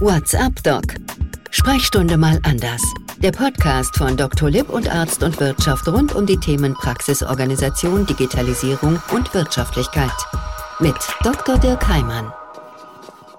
What's up, Doc? Sprechstunde mal anders. Der Podcast von Dr. Lipp und Arzt und Wirtschaft rund um die Themen Praxisorganisation, Digitalisierung und Wirtschaftlichkeit. Mit Dr. Dirk Heimann.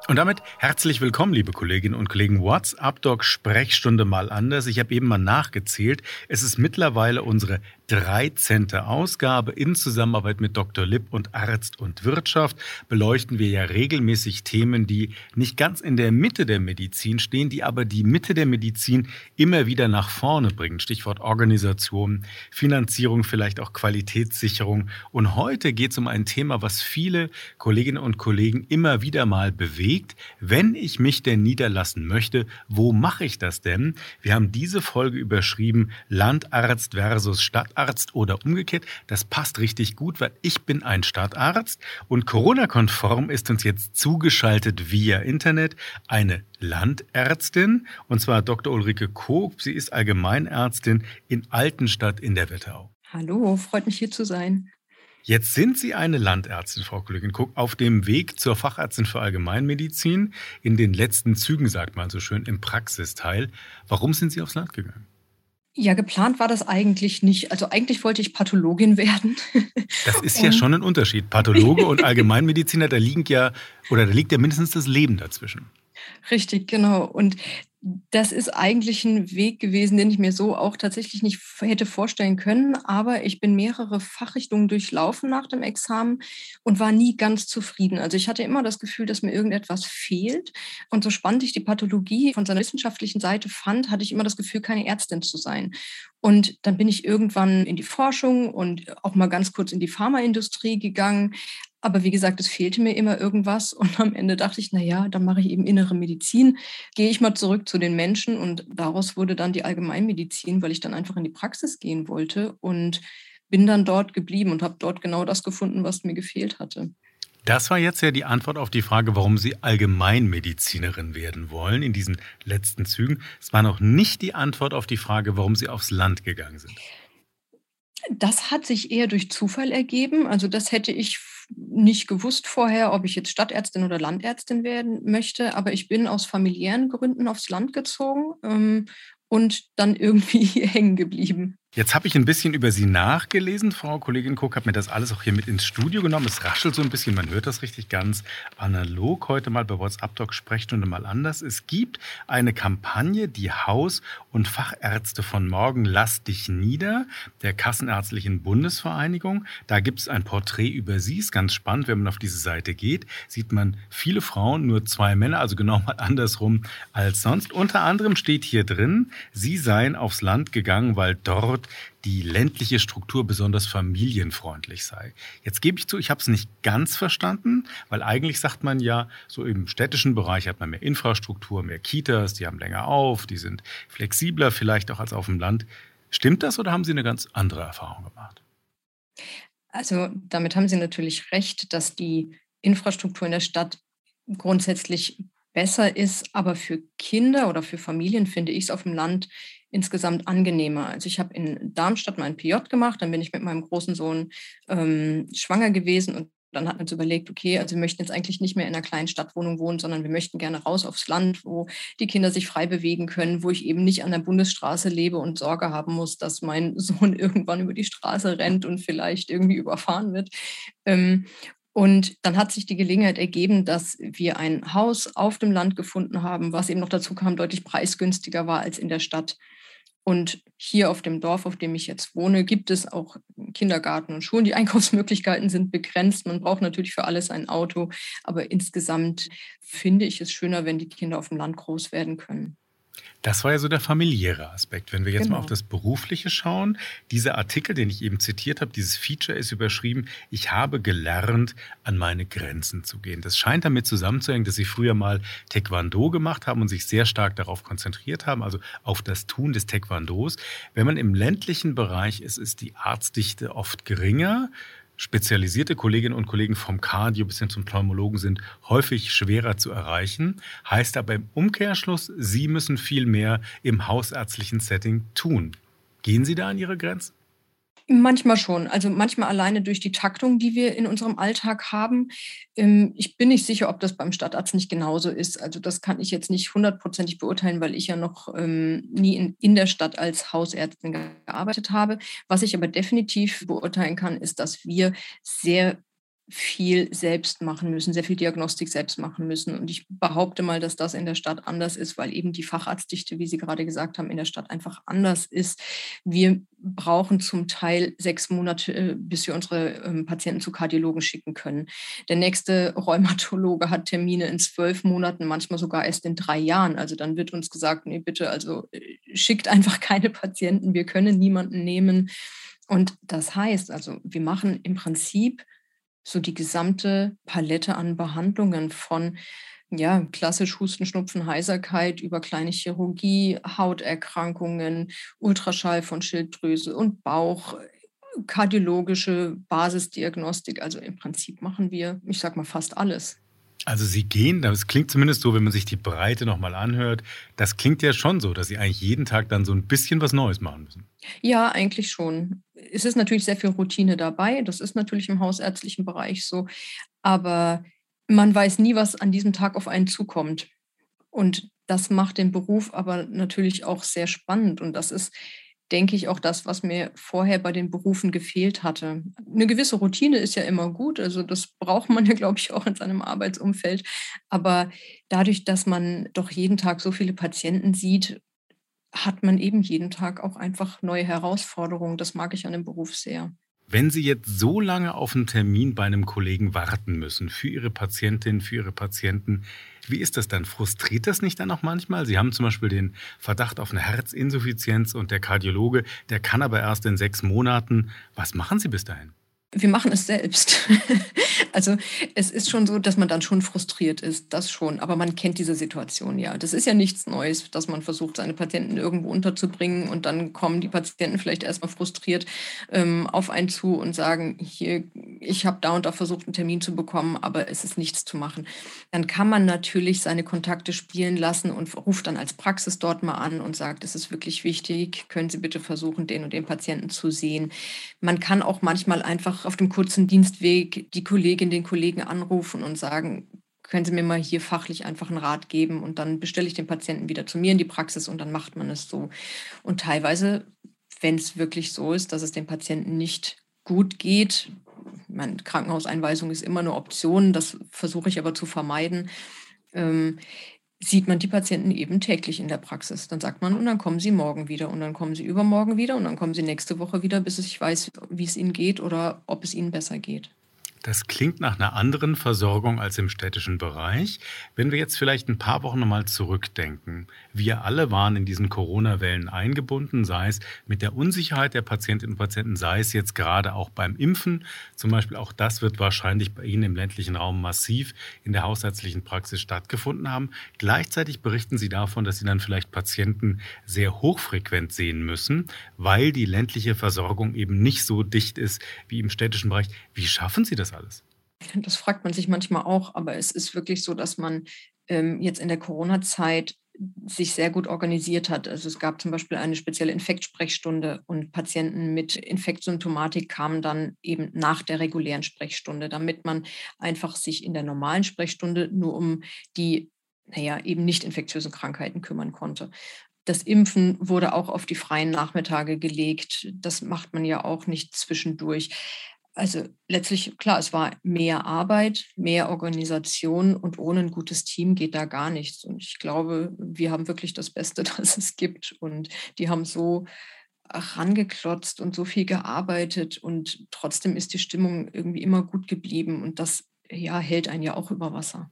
Und damit herzlich willkommen, liebe Kolleginnen und Kollegen. WhatsApp Doc Sprechstunde mal anders. Ich habe eben mal nachgezählt. Es ist mittlerweile unsere 13. Ausgabe. In Zusammenarbeit mit Dr. Lipp und Arzt und Wirtschaft beleuchten wir ja regelmäßig Themen, die nicht ganz in der Mitte der Medizin stehen, die aber die Mitte der Medizin immer wieder nach vorne bringen. Stichwort Organisation, Finanzierung, vielleicht auch Qualitätssicherung. Und heute geht es um ein Thema, was viele Kolleginnen und Kollegen immer wieder mal bewegt. Wenn ich mich denn niederlassen möchte, wo mache ich das denn? Wir haben diese Folge überschrieben Landarzt versus Stadt Stadtarzt oder umgekehrt. Das passt richtig gut, weil ich bin ein Stadtarzt und Corona-konform ist uns jetzt zugeschaltet via Internet eine Landärztin und zwar Dr. Ulrike Koch. Sie ist Allgemeinärztin in Altenstadt in der Wetterau. Hallo, freut mich hier zu sein. Jetzt sind Sie eine Landärztin, Frau Kollegin Cook, auf dem Weg zur Fachärztin für Allgemeinmedizin. In den letzten Zügen, sagt man so schön, im Praxisteil. Warum sind Sie aufs Land gegangen? Ja, geplant war das eigentlich nicht. Also eigentlich wollte ich Pathologin werden. Das ist ja schon ein Unterschied. Pathologe und Allgemeinmediziner, da liegt ja oder da liegt ja mindestens das Leben dazwischen. Richtig, genau. Und das ist eigentlich ein Weg gewesen, den ich mir so auch tatsächlich nicht hätte vorstellen können. Aber ich bin mehrere Fachrichtungen durchlaufen nach dem Examen und war nie ganz zufrieden. Also ich hatte immer das Gefühl, dass mir irgendetwas fehlt. Und so spannend ich die Pathologie von seiner wissenschaftlichen Seite fand, hatte ich immer das Gefühl, keine Ärztin zu sein. Und dann bin ich irgendwann in die Forschung und auch mal ganz kurz in die Pharmaindustrie gegangen. Aber wie gesagt, es fehlte mir immer irgendwas. Und am Ende dachte ich, na ja, dann mache ich eben innere Medizin, gehe ich mal zurück zu den Menschen. Und daraus wurde dann die Allgemeinmedizin, weil ich dann einfach in die Praxis gehen wollte und bin dann dort geblieben und habe dort genau das gefunden, was mir gefehlt hatte. Das war jetzt ja die Antwort auf die Frage, warum Sie Allgemeinmedizinerin werden wollen in diesen letzten Zügen. Es war noch nicht die Antwort auf die Frage, warum Sie aufs Land gegangen sind. Das hat sich eher durch Zufall ergeben. Also das hätte ich nicht gewusst vorher, ob ich jetzt Stadtärztin oder Landärztin werden möchte, aber ich bin aus familiären Gründen aufs Land gezogen ähm, und dann irgendwie hängen geblieben. Jetzt habe ich ein bisschen über Sie nachgelesen. Frau Kollegin Cook hat mir das alles auch hier mit ins Studio genommen. Es raschelt so ein bisschen, man hört das richtig ganz analog heute mal bei WhatsApp Doc Sprechstunde mal anders. Es gibt eine Kampagne, die Haus- und Fachärzte von morgen Lass dich nieder, der Kassenärztlichen Bundesvereinigung. Da gibt es ein Porträt über Sie. Ist ganz spannend, wenn man auf diese Seite geht, sieht man viele Frauen, nur zwei Männer, also genau mal andersrum als sonst. Unter anderem steht hier drin, Sie seien aufs Land gegangen, weil dort die ländliche Struktur besonders familienfreundlich sei. Jetzt gebe ich zu, ich habe es nicht ganz verstanden, weil eigentlich sagt man ja, so im städtischen Bereich hat man mehr Infrastruktur, mehr Kitas, die haben länger auf, die sind flexibler vielleicht auch als auf dem Land. Stimmt das oder haben Sie eine ganz andere Erfahrung gemacht? Also damit haben Sie natürlich recht, dass die Infrastruktur in der Stadt grundsätzlich besser ist, aber für Kinder oder für Familien finde ich es auf dem Land insgesamt angenehmer. Also ich habe in Darmstadt mein PJ gemacht, dann bin ich mit meinem großen Sohn ähm, schwanger gewesen und dann hat man uns überlegt, okay, also wir möchten jetzt eigentlich nicht mehr in einer kleinen Stadtwohnung wohnen, sondern wir möchten gerne raus aufs Land, wo die Kinder sich frei bewegen können, wo ich eben nicht an der Bundesstraße lebe und Sorge haben muss, dass mein Sohn irgendwann über die Straße rennt und vielleicht irgendwie überfahren wird. Ähm, und dann hat sich die Gelegenheit ergeben, dass wir ein Haus auf dem Land gefunden haben, was eben noch dazu kam, deutlich preisgünstiger war als in der Stadt. Und hier auf dem Dorf, auf dem ich jetzt wohne, gibt es auch Kindergarten und Schulen. Die Einkaufsmöglichkeiten sind begrenzt. Man braucht natürlich für alles ein Auto. Aber insgesamt finde ich es schöner, wenn die Kinder auf dem Land groß werden können. Das war ja so der familiäre Aspekt. Wenn wir jetzt genau. mal auf das Berufliche schauen, dieser Artikel, den ich eben zitiert habe, dieses Feature ist überschrieben, ich habe gelernt, an meine Grenzen zu gehen. Das scheint damit zusammenzuhängen, dass Sie früher mal Taekwondo gemacht haben und sich sehr stark darauf konzentriert haben, also auf das Tun des Taekwondos. Wenn man im ländlichen Bereich ist, ist die Arztdichte oft geringer. Spezialisierte Kolleginnen und Kollegen vom Cardio bis hin zum Pneumologen sind häufig schwerer zu erreichen. Heißt aber im Umkehrschluss, Sie müssen viel mehr im hausärztlichen Setting tun. Gehen Sie da an Ihre Grenzen? Manchmal schon. Also manchmal alleine durch die Taktung, die wir in unserem Alltag haben. Ähm, ich bin nicht sicher, ob das beim Stadtarzt nicht genauso ist. Also das kann ich jetzt nicht hundertprozentig beurteilen, weil ich ja noch ähm, nie in, in der Stadt als Hausärztin gearbeitet habe. Was ich aber definitiv beurteilen kann, ist, dass wir sehr viel selbst machen müssen, sehr viel Diagnostik selbst machen müssen. Und ich behaupte mal, dass das in der Stadt anders ist, weil eben die Facharztdichte, wie Sie gerade gesagt haben, in der Stadt einfach anders ist. Wir brauchen zum Teil sechs Monate, äh, bis wir unsere ähm, Patienten zu Kardiologen schicken können. Der nächste Rheumatologe hat Termine in zwölf Monaten, manchmal sogar erst in drei Jahren. Also dann wird uns gesagt, nee, bitte, also äh, schickt einfach keine Patienten, wir können niemanden nehmen. Und das heißt, also wir machen im Prinzip so die gesamte Palette an Behandlungen von ja, klassisch Husten, Schnupfen, Heiserkeit über kleine Chirurgie, Hauterkrankungen, Ultraschall von Schilddrüse und Bauch, kardiologische Basisdiagnostik. Also im Prinzip machen wir, ich sag mal, fast alles. Also Sie gehen, das klingt zumindest so, wenn man sich die Breite nochmal anhört, das klingt ja schon so, dass Sie eigentlich jeden Tag dann so ein bisschen was Neues machen müssen. Ja, eigentlich schon. Es ist natürlich sehr viel Routine dabei. Das ist natürlich im hausärztlichen Bereich so. Aber man weiß nie, was an diesem Tag auf einen zukommt. Und das macht den Beruf aber natürlich auch sehr spannend. Und das ist denke ich, auch das, was mir vorher bei den Berufen gefehlt hatte. Eine gewisse Routine ist ja immer gut, also das braucht man ja, glaube ich, auch in seinem Arbeitsumfeld. Aber dadurch, dass man doch jeden Tag so viele Patienten sieht, hat man eben jeden Tag auch einfach neue Herausforderungen. Das mag ich an dem Beruf sehr. Wenn Sie jetzt so lange auf einen Termin bei einem Kollegen warten müssen für Ihre Patientin, für Ihre Patienten, wie ist das dann? Frustriert das nicht dann auch manchmal? Sie haben zum Beispiel den Verdacht auf eine Herzinsuffizienz und der Kardiologe, der kann aber erst in sechs Monaten. Was machen Sie bis dahin? Wir machen es selbst. also es ist schon so, dass man dann schon frustriert ist, das schon, aber man kennt diese Situation ja. Das ist ja nichts Neues, dass man versucht, seine Patienten irgendwo unterzubringen und dann kommen die Patienten vielleicht erstmal frustriert ähm, auf einen zu und sagen, hier, ich habe da und da versucht, einen Termin zu bekommen, aber es ist nichts zu machen. Dann kann man natürlich seine Kontakte spielen lassen und ruft dann als Praxis dort mal an und sagt, es ist wirklich wichtig, können Sie bitte versuchen, den und den Patienten zu sehen. Man kann auch manchmal einfach auf dem kurzen Dienstweg die Kollegin, den Kollegen anrufen und sagen, können Sie mir mal hier fachlich einfach einen Rat geben und dann bestelle ich den Patienten wieder zu mir in die Praxis und dann macht man es so. Und teilweise, wenn es wirklich so ist, dass es dem Patienten nicht gut geht, meine Krankenhauseinweisung ist immer eine Option, das versuche ich aber zu vermeiden, ähm, sieht man die Patienten eben täglich in der Praxis. Dann sagt man, und dann kommen sie morgen wieder und dann kommen sie übermorgen wieder und dann kommen sie nächste Woche wieder, bis ich weiß, wie es ihnen geht oder ob es ihnen besser geht. Das klingt nach einer anderen Versorgung als im städtischen Bereich. Wenn wir jetzt vielleicht ein paar Wochen nochmal zurückdenken. Wir alle waren in diesen Corona-Wellen eingebunden, sei es mit der Unsicherheit der Patientinnen und Patienten, sei es jetzt gerade auch beim Impfen. Zum Beispiel auch das wird wahrscheinlich bei Ihnen im ländlichen Raum massiv in der hausärztlichen Praxis stattgefunden haben. Gleichzeitig berichten Sie davon, dass Sie dann vielleicht Patienten sehr hochfrequent sehen müssen, weil die ländliche Versorgung eben nicht so dicht ist wie im städtischen Bereich. Wie schaffen Sie das alles? Das fragt man sich manchmal auch, aber es ist wirklich so, dass man ähm, jetzt in der Corona-Zeit sich sehr gut organisiert hat. Also es gab zum Beispiel eine spezielle Infektsprechstunde und Patienten mit Infektsymptomatik kamen dann eben nach der regulären Sprechstunde, damit man einfach sich in der normalen Sprechstunde nur um die, naja, eben nicht infektiösen Krankheiten kümmern konnte. Das Impfen wurde auch auf die freien Nachmittage gelegt. Das macht man ja auch nicht zwischendurch also letztlich, klar, es war mehr Arbeit, mehr Organisation und ohne ein gutes Team geht da gar nichts. Und ich glaube, wir haben wirklich das Beste, das es gibt. Und die haben so rangeklotzt und so viel gearbeitet und trotzdem ist die Stimmung irgendwie immer gut geblieben und das ja, hält einen ja auch über Wasser.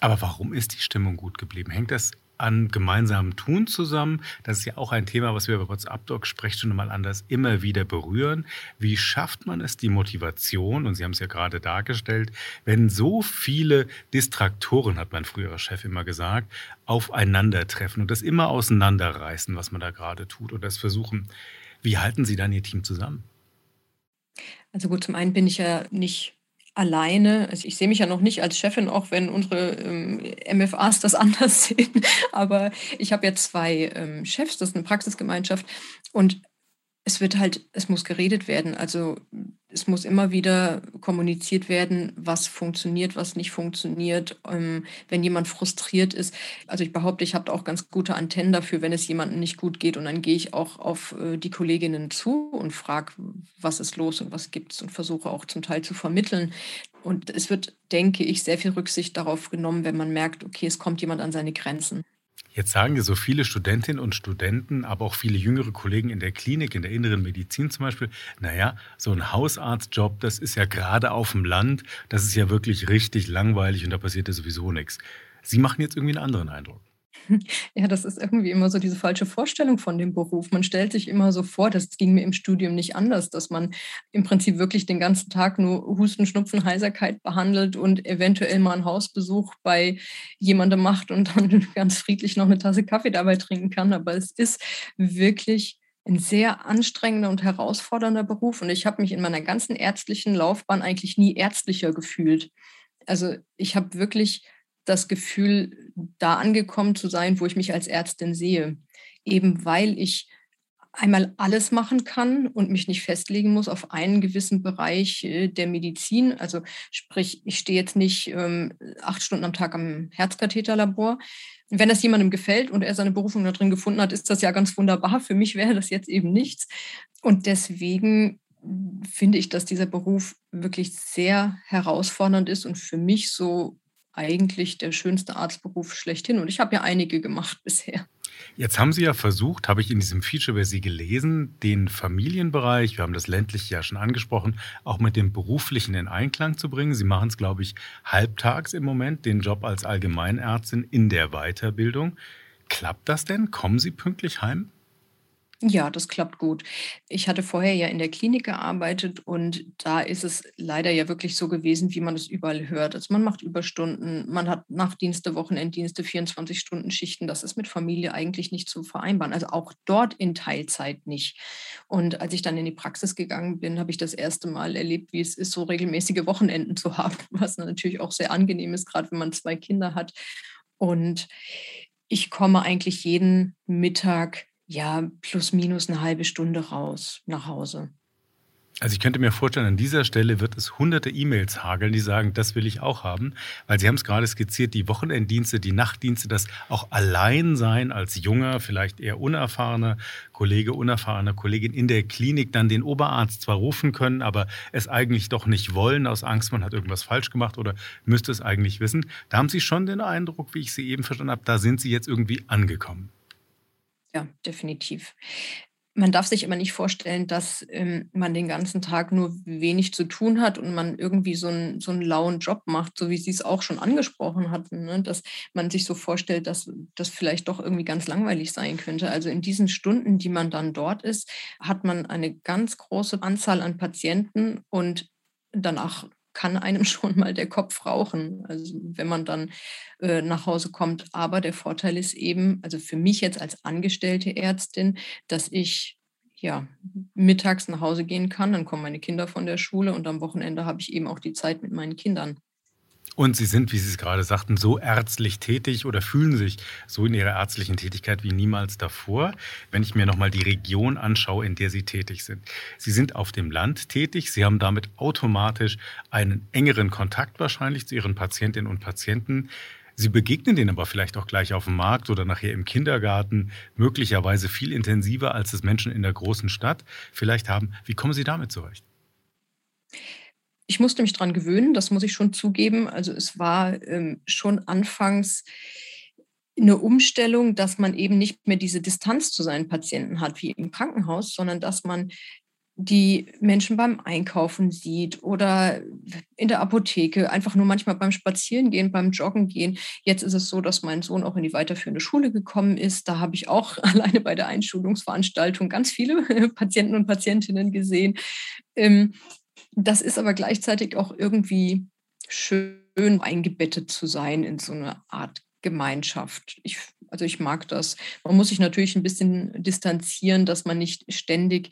Aber warum ist die Stimmung gut geblieben? Hängt das an gemeinsamem Tun zusammen. Das ist ja auch ein Thema, was wir bei WhatsApp Doc Sprechstunde mal anders immer wieder berühren. Wie schafft man es, die Motivation, und Sie haben es ja gerade dargestellt, wenn so viele Distraktoren, hat mein früherer Chef immer gesagt, aufeinandertreffen und das immer auseinanderreißen, was man da gerade tut und das versuchen. Wie halten Sie dann Ihr Team zusammen? Also gut, zum einen bin ich ja nicht alleine. Also ich sehe mich ja noch nicht als Chefin, auch wenn unsere ähm, MFAs das anders sehen. Aber ich habe ja zwei ähm, Chefs, das ist eine Praxisgemeinschaft. Und es wird halt, es muss geredet werden. Also es muss immer wieder kommuniziert werden, was funktioniert, was nicht funktioniert. Ähm, wenn jemand frustriert ist, also ich behaupte, ich habe auch ganz gute Antennen dafür, wenn es jemandem nicht gut geht. Und dann gehe ich auch auf äh, die Kolleginnen zu und frage, was ist los und was gibt es und versuche auch zum Teil zu vermitteln. Und es wird, denke ich, sehr viel Rücksicht darauf genommen, wenn man merkt, okay, es kommt jemand an seine Grenzen. Jetzt sagen dir so viele Studentinnen und Studenten, aber auch viele jüngere Kollegen in der Klinik, in der inneren Medizin zum Beispiel, naja, so ein Hausarztjob, das ist ja gerade auf dem Land, das ist ja wirklich richtig langweilig und da passiert ja sowieso nichts. Sie machen jetzt irgendwie einen anderen Eindruck. Ja, das ist irgendwie immer so diese falsche Vorstellung von dem Beruf. Man stellt sich immer so vor, das ging mir im Studium nicht anders, dass man im Prinzip wirklich den ganzen Tag nur Husten, Schnupfen, Heiserkeit behandelt und eventuell mal einen Hausbesuch bei jemandem macht und dann ganz friedlich noch eine Tasse Kaffee dabei trinken kann. Aber es ist wirklich ein sehr anstrengender und herausfordernder Beruf. Und ich habe mich in meiner ganzen ärztlichen Laufbahn eigentlich nie ärztlicher gefühlt. Also ich habe wirklich das Gefühl, da angekommen zu sein, wo ich mich als Ärztin sehe. Eben weil ich einmal alles machen kann und mich nicht festlegen muss auf einen gewissen Bereich äh, der Medizin. Also sprich, ich stehe jetzt nicht ähm, acht Stunden am Tag am Herzkatheterlabor. Wenn das jemandem gefällt und er seine Berufung da drin gefunden hat, ist das ja ganz wunderbar. Für mich wäre das jetzt eben nichts. Und deswegen finde ich, dass dieser Beruf wirklich sehr herausfordernd ist und für mich so eigentlich der schönste Arztberuf schlechthin. Und ich habe ja einige gemacht bisher. Jetzt haben Sie ja versucht, habe ich in diesem Feature über Sie gelesen, den Familienbereich, wir haben das ländliche ja schon angesprochen, auch mit dem beruflichen in Einklang zu bringen. Sie machen es, glaube ich, halbtags im Moment, den Job als Allgemeinärztin in der Weiterbildung. Klappt das denn? Kommen Sie pünktlich heim? Ja, das klappt gut. Ich hatte vorher ja in der Klinik gearbeitet und da ist es leider ja wirklich so gewesen, wie man es überall hört. Also man macht Überstunden, man hat Nachtdienste, Wochenenddienste, 24-Stunden-Schichten. Das ist mit Familie eigentlich nicht zu vereinbaren. Also auch dort in Teilzeit nicht. Und als ich dann in die Praxis gegangen bin, habe ich das erste Mal erlebt, wie es ist, so regelmäßige Wochenenden zu haben, was natürlich auch sehr angenehm ist, gerade wenn man zwei Kinder hat. Und ich komme eigentlich jeden Mittag ja, plus minus eine halbe Stunde raus nach Hause. Also ich könnte mir vorstellen, an dieser Stelle wird es hunderte E-Mails hageln, die sagen, das will ich auch haben, weil Sie haben es gerade skizziert, die Wochenenddienste, die Nachtdienste, das auch Alleinsein als junger, vielleicht eher unerfahrener Kollege, unerfahrener Kollegin in der Klinik dann den Oberarzt zwar rufen können, aber es eigentlich doch nicht wollen, aus Angst, man hat irgendwas falsch gemacht oder müsste es eigentlich wissen. Da haben Sie schon den Eindruck, wie ich Sie eben verstanden habe, da sind Sie jetzt irgendwie angekommen. Ja, definitiv. Man darf sich aber nicht vorstellen, dass ähm, man den ganzen Tag nur wenig zu tun hat und man irgendwie so einen, so einen lauen Job macht, so wie Sie es auch schon angesprochen hatten, ne? dass man sich so vorstellt, dass das vielleicht doch irgendwie ganz langweilig sein könnte. Also in diesen Stunden, die man dann dort ist, hat man eine ganz große Anzahl an Patienten und danach kann einem schon mal der Kopf rauchen, also wenn man dann äh, nach Hause kommt. Aber der Vorteil ist eben, also für mich jetzt als angestellte Ärztin, dass ich ja mittags nach Hause gehen kann, dann kommen meine Kinder von der Schule und am Wochenende habe ich eben auch die Zeit mit meinen Kindern. Und Sie sind, wie Sie es gerade sagten, so ärztlich tätig oder fühlen sich so in Ihrer ärztlichen Tätigkeit wie niemals davor. Wenn ich mir nochmal die Region anschaue, in der Sie tätig sind. Sie sind auf dem Land tätig. Sie haben damit automatisch einen engeren Kontakt wahrscheinlich zu Ihren Patientinnen und Patienten. Sie begegnen denen aber vielleicht auch gleich auf dem Markt oder nachher im Kindergarten, möglicherweise viel intensiver, als es Menschen in der großen Stadt vielleicht haben. Wie kommen Sie damit zurecht? Ich musste mich daran gewöhnen, das muss ich schon zugeben. Also es war ähm, schon anfangs eine Umstellung, dass man eben nicht mehr diese Distanz zu seinen Patienten hat wie im Krankenhaus, sondern dass man die Menschen beim Einkaufen sieht oder in der Apotheke, einfach nur manchmal beim Spazierengehen, beim Joggen gehen. Jetzt ist es so, dass mein Sohn auch in die weiterführende Schule gekommen ist. Da habe ich auch alleine bei der Einschulungsveranstaltung ganz viele Patienten und Patientinnen gesehen. Das ist aber gleichzeitig auch irgendwie schön eingebettet zu sein in so eine Art Gemeinschaft. Ich, also ich mag das. Man muss sich natürlich ein bisschen distanzieren, dass man nicht ständig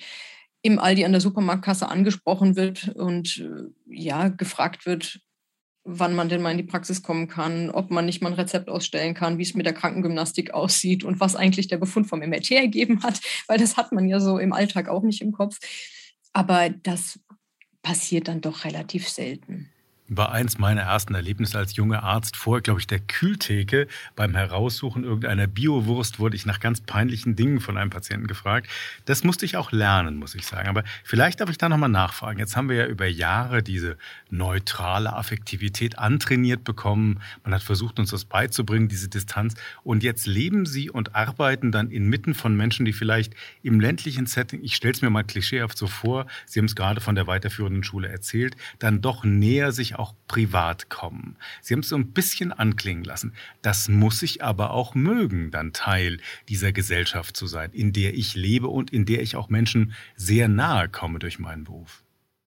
im Aldi an der Supermarktkasse angesprochen wird und äh, ja, gefragt wird, wann man denn mal in die Praxis kommen kann, ob man nicht mal ein Rezept ausstellen kann, wie es mit der Krankengymnastik aussieht und was eigentlich der Befund vom MRT ergeben hat, weil das hat man ja so im Alltag auch nicht im Kopf. Aber das passiert dann doch relativ selten war eins meiner ersten Erlebnisse als junger Arzt vor, glaube ich, der Kühltheke. Beim Heraussuchen irgendeiner Biowurst wurde ich nach ganz peinlichen Dingen von einem Patienten gefragt. Das musste ich auch lernen, muss ich sagen. Aber vielleicht darf ich da nochmal nachfragen. Jetzt haben wir ja über Jahre diese neutrale Affektivität antrainiert bekommen. Man hat versucht, uns das beizubringen, diese Distanz. Und jetzt leben Sie und arbeiten dann inmitten von Menschen, die vielleicht im ländlichen Setting, ich stelle es mir mal klischeehaft so vor, Sie haben es gerade von der weiterführenden Schule erzählt, dann doch näher sich auch privat kommen. Sie haben es so ein bisschen anklingen lassen. Das muss ich aber auch mögen, dann Teil dieser Gesellschaft zu sein, in der ich lebe und in der ich auch Menschen sehr nahe komme durch meinen Beruf.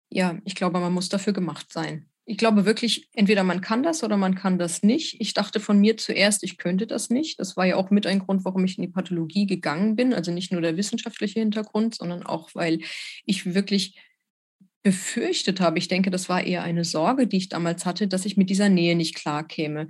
Ja, ich glaube, man muss dafür gemacht sein. Ich glaube wirklich, entweder man kann das oder man kann das nicht. Ich dachte von mir zuerst, ich könnte das nicht. Das war ja auch mit ein Grund, warum ich in die Pathologie gegangen bin. Also nicht nur der wissenschaftliche Hintergrund, sondern auch, weil ich wirklich befürchtet habe, ich denke, das war eher eine Sorge, die ich damals hatte, dass ich mit dieser Nähe nicht klarkäme.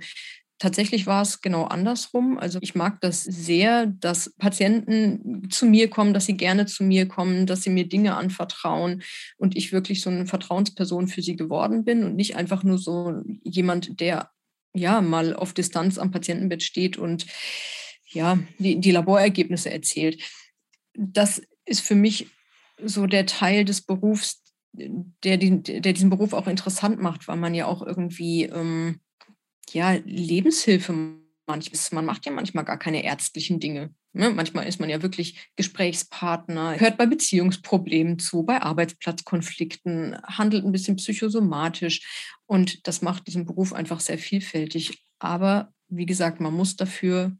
Tatsächlich war es genau andersrum. Also ich mag das sehr, dass Patienten zu mir kommen, dass sie gerne zu mir kommen, dass sie mir Dinge anvertrauen und ich wirklich so eine Vertrauensperson für sie geworden bin und nicht einfach nur so jemand, der ja mal auf Distanz am Patientenbett steht und ja die, die Laborergebnisse erzählt. Das ist für mich so der Teil des Berufs, der, der diesen Beruf auch interessant macht, weil man ja auch irgendwie ähm, ja, Lebenshilfe manchmal, man macht ja manchmal gar keine ärztlichen Dinge. Ne? Manchmal ist man ja wirklich Gesprächspartner, hört bei Beziehungsproblemen zu, bei Arbeitsplatzkonflikten, handelt ein bisschen psychosomatisch und das macht diesen Beruf einfach sehr vielfältig. Aber wie gesagt, man muss dafür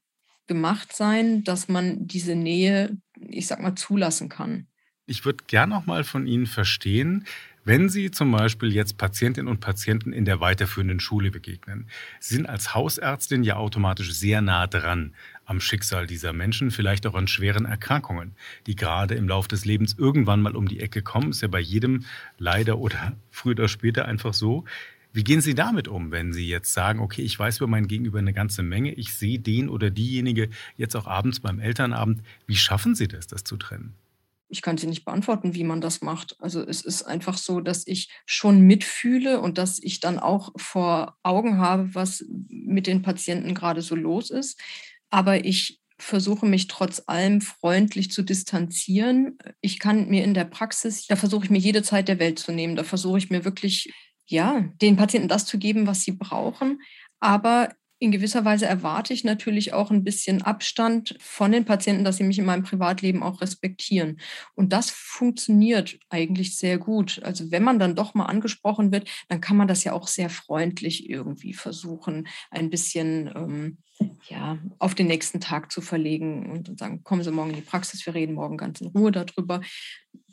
gemacht sein, dass man diese Nähe, ich sag mal, zulassen kann. Ich würde gerne noch mal von Ihnen verstehen, wenn Sie zum Beispiel jetzt Patientinnen und Patienten in der weiterführenden Schule begegnen. Sie sind als Hausärztin ja automatisch sehr nah dran am Schicksal dieser Menschen, vielleicht auch an schweren Erkrankungen, die gerade im Laufe des Lebens irgendwann mal um die Ecke kommen. Ist ja bei jedem leider oder früher oder später einfach so. Wie gehen Sie damit um, wenn Sie jetzt sagen, okay, ich weiß über mein Gegenüber eine ganze Menge, ich sehe den oder diejenige jetzt auch abends beim Elternabend. Wie schaffen Sie das, das zu trennen? Ich kann sie nicht beantworten, wie man das macht. Also es ist einfach so, dass ich schon mitfühle und dass ich dann auch vor Augen habe, was mit den Patienten gerade so los ist. Aber ich versuche mich trotz allem freundlich zu distanzieren. Ich kann mir in der Praxis, da versuche ich mir jede Zeit der Welt zu nehmen. Da versuche ich mir wirklich, ja, den Patienten das zu geben, was sie brauchen. Aber in gewisser Weise erwarte ich natürlich auch ein bisschen Abstand von den Patienten, dass sie mich in meinem Privatleben auch respektieren. Und das funktioniert eigentlich sehr gut. Also wenn man dann doch mal angesprochen wird, dann kann man das ja auch sehr freundlich irgendwie versuchen, ein bisschen ähm, ja, auf den nächsten Tag zu verlegen und sagen, kommen Sie morgen in die Praxis, wir reden morgen ganz in Ruhe darüber.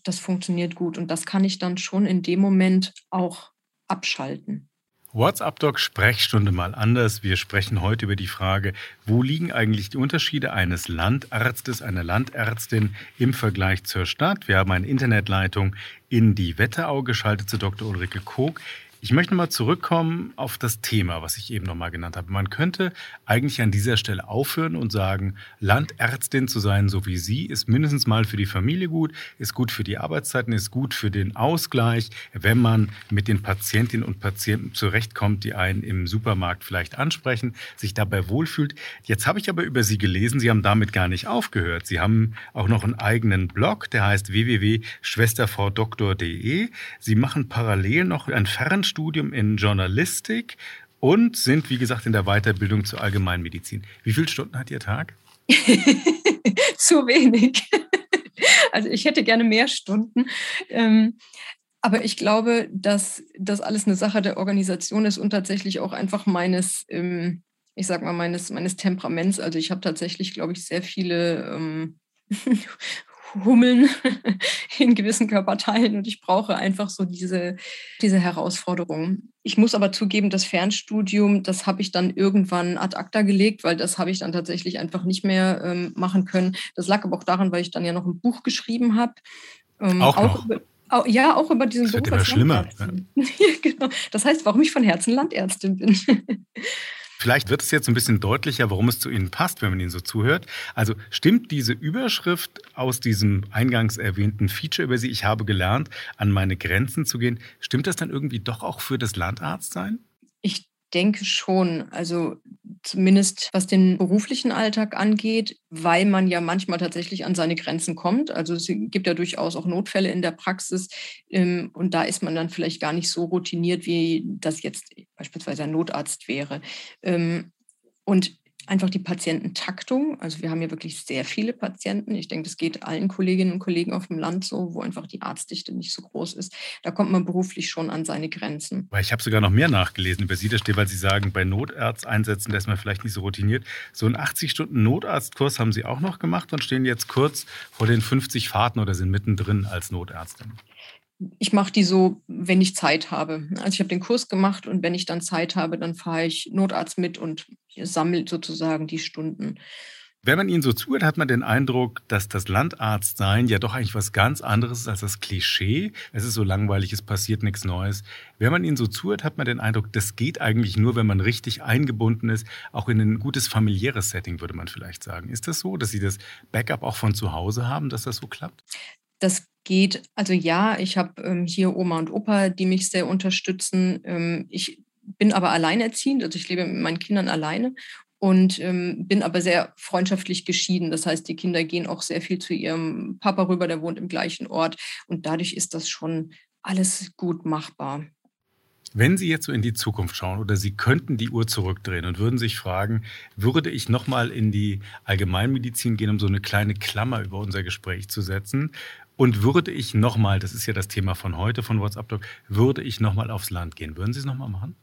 Das funktioniert gut und das kann ich dann schon in dem Moment auch abschalten. WhatsApp-Doc Sprechstunde mal anders. Wir sprechen heute über die Frage, wo liegen eigentlich die Unterschiede eines Landarztes, einer Landärztin im Vergleich zur Stadt? Wir haben eine Internetleitung in die Wetterau geschaltet zu Dr. Ulrike Kog. Ich möchte mal zurückkommen auf das Thema, was ich eben noch mal genannt habe. Man könnte eigentlich an dieser Stelle aufhören und sagen, Landärztin zu sein, so wie Sie, ist mindestens mal für die Familie gut, ist gut für die Arbeitszeiten, ist gut für den Ausgleich, wenn man mit den Patientinnen und Patienten zurechtkommt, die einen im Supermarkt vielleicht ansprechen, sich dabei wohlfühlt. Jetzt habe ich aber über Sie gelesen, Sie haben damit gar nicht aufgehört. Sie haben auch noch einen eigenen Blog, der heißt www.schwestervdoktor.de. Sie machen parallel noch ein Fern Studium in Journalistik und sind, wie gesagt, in der Weiterbildung zur Allgemeinmedizin. Wie viele Stunden hat Ihr Tag? Zu wenig. Also ich hätte gerne mehr Stunden. Ähm, aber ich glaube, dass das alles eine Sache der Organisation ist und tatsächlich auch einfach meines, ähm, ich sag mal, meines, meines Temperaments. Also ich habe tatsächlich, glaube ich, sehr viele ähm, Hummeln in gewissen Körperteilen und ich brauche einfach so diese, diese Herausforderung. Ich muss aber zugeben, das Fernstudium, das habe ich dann irgendwann ad acta gelegt, weil das habe ich dann tatsächlich einfach nicht mehr ähm, machen können. Das lag aber auch daran, weil ich dann ja noch ein Buch geschrieben habe. Ähm, auch, auch über, ja, auch über diesen das Beruf. Wird immer schlimmer. Ja. genau. Das heißt, warum ich von Herzen Landärztin bin. Vielleicht wird es jetzt ein bisschen deutlicher, warum es zu Ihnen passt, wenn man Ihnen so zuhört. Also stimmt diese Überschrift aus diesem eingangs erwähnten Feature über Sie, ich habe gelernt, an meine Grenzen zu gehen, stimmt das dann irgendwie doch auch für das Landarztsein? Ich denke schon, also zumindest was den beruflichen Alltag angeht, weil man ja manchmal tatsächlich an seine Grenzen kommt. Also es gibt ja durchaus auch Notfälle in der Praxis ähm, und da ist man dann vielleicht gar nicht so routiniert, wie das jetzt beispielsweise ein Notarzt wäre. Ähm, und einfach die Patiententaktung. Also wir haben ja wirklich sehr viele Patienten. Ich denke, das geht allen Kolleginnen und Kollegen auf dem Land so, wo einfach die Arztdichte nicht so groß ist. Da kommt man beruflich schon an seine Grenzen. Ich habe sogar noch mehr nachgelesen über Sie. Da steht, weil Sie sagen, bei Notarzteinsätzen, da ist man vielleicht nicht so routiniert. So einen 80-Stunden-Notarztkurs haben Sie auch noch gemacht und stehen jetzt kurz vor den 50 Fahrten oder sind mittendrin als Notärztin ich mache die so, wenn ich Zeit habe. Also ich habe den Kurs gemacht und wenn ich dann Zeit habe, dann fahre ich Notarzt mit und sammelt sozusagen die Stunden. Wenn man Ihnen so zuhört, hat man den Eindruck, dass das Landarztsein ja doch eigentlich was ganz anderes ist als das Klischee. Es ist so langweilig, es passiert nichts Neues. Wenn man Ihnen so zuhört, hat man den Eindruck, das geht eigentlich nur, wenn man richtig eingebunden ist, auch in ein gutes familiäres Setting, würde man vielleicht sagen. Ist das so, dass Sie das Backup auch von zu Hause haben, dass das so klappt? Das geht, also ja, ich habe ähm, hier Oma und Opa, die mich sehr unterstützen. Ähm, ich bin aber alleinerziehend, also ich lebe mit meinen Kindern alleine und ähm, bin aber sehr freundschaftlich geschieden. Das heißt, die Kinder gehen auch sehr viel zu ihrem Papa rüber, der wohnt im gleichen Ort und dadurch ist das schon alles gut machbar. Wenn Sie jetzt so in die Zukunft schauen oder Sie könnten die Uhr zurückdrehen und würden sich fragen, würde ich nochmal in die Allgemeinmedizin gehen, um so eine kleine Klammer über unser Gespräch zu setzen? Und würde ich nochmal, das ist ja das Thema von heute von WhatsApp Doc, würde ich nochmal aufs Land gehen? Würden Sie es nochmal machen?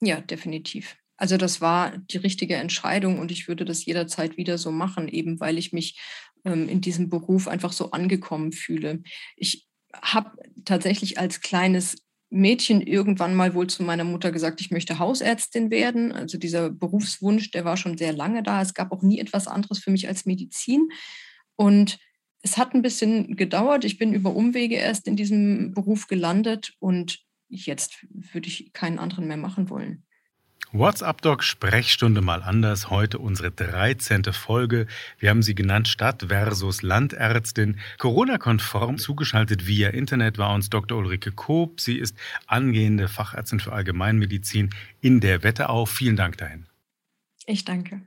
Ja, definitiv. Also das war die richtige Entscheidung und ich würde das jederzeit wieder so machen, eben weil ich mich ähm, in diesem Beruf einfach so angekommen fühle. Ich habe tatsächlich als kleines Mädchen irgendwann mal wohl zu meiner Mutter gesagt, ich möchte Hausärztin werden. Also dieser Berufswunsch, der war schon sehr lange da. Es gab auch nie etwas anderes für mich als Medizin. Und es hat ein bisschen gedauert. Ich bin über Umwege erst in diesem Beruf gelandet und jetzt würde ich keinen anderen mehr machen wollen. WhatsApp Doc Sprechstunde mal anders. Heute unsere 13. Folge. Wir haben sie genannt Stadt versus Landärztin. Corona-konform zugeschaltet via Internet war uns Dr. Ulrike Koop. Sie ist angehende Fachärztin für Allgemeinmedizin in der Wetterau. Vielen Dank dahin. Ich danke.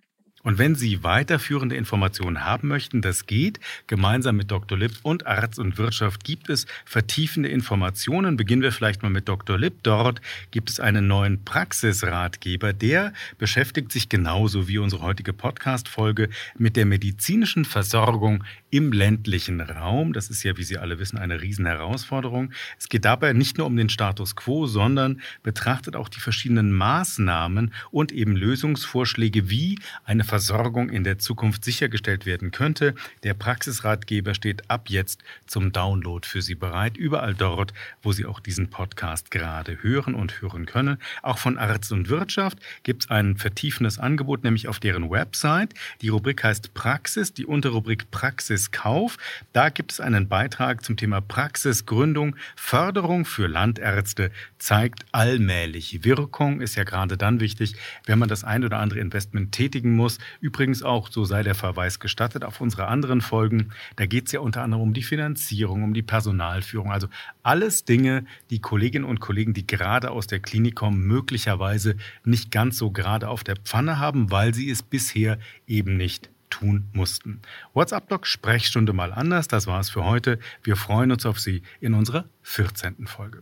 Und wenn Sie weiterführende Informationen haben möchten, das geht. Gemeinsam mit Dr. Lipp und Arzt und Wirtschaft gibt es vertiefende Informationen. Beginnen wir vielleicht mal mit Dr. Lipp. Dort gibt es einen neuen Praxisratgeber. Der beschäftigt sich genauso wie unsere heutige Podcast-Folge mit der medizinischen Versorgung im ländlichen Raum. Das ist ja, wie Sie alle wissen, eine Riesenherausforderung. Es geht dabei nicht nur um den Status quo, sondern betrachtet auch die verschiedenen Maßnahmen und eben Lösungsvorschläge, wie eine in der Zukunft sichergestellt werden könnte. Der Praxisratgeber steht ab jetzt zum Download für Sie bereit, überall dort, wo Sie auch diesen Podcast gerade hören und hören können. Auch von Arzt und Wirtschaft gibt es ein vertiefendes Angebot, nämlich auf deren Website. Die Rubrik heißt Praxis, die Unterrubrik Praxiskauf. Da gibt es einen Beitrag zum Thema Praxisgründung, Förderung für Landärzte zeigt allmählich Wirkung. Ist ja gerade dann wichtig, wenn man das ein oder andere Investment tätigen muss, Übrigens auch, so sei der Verweis gestattet, auf unsere anderen Folgen. Da geht es ja unter anderem um die Finanzierung, um die Personalführung. Also alles Dinge, die Kolleginnen und Kollegen, die gerade aus der Klinik kommen, möglicherweise nicht ganz so gerade auf der Pfanne haben, weil sie es bisher eben nicht tun mussten. WhatsApp-Blog Sprechstunde mal anders. Das war es für heute. Wir freuen uns auf Sie in unserer 14. Folge.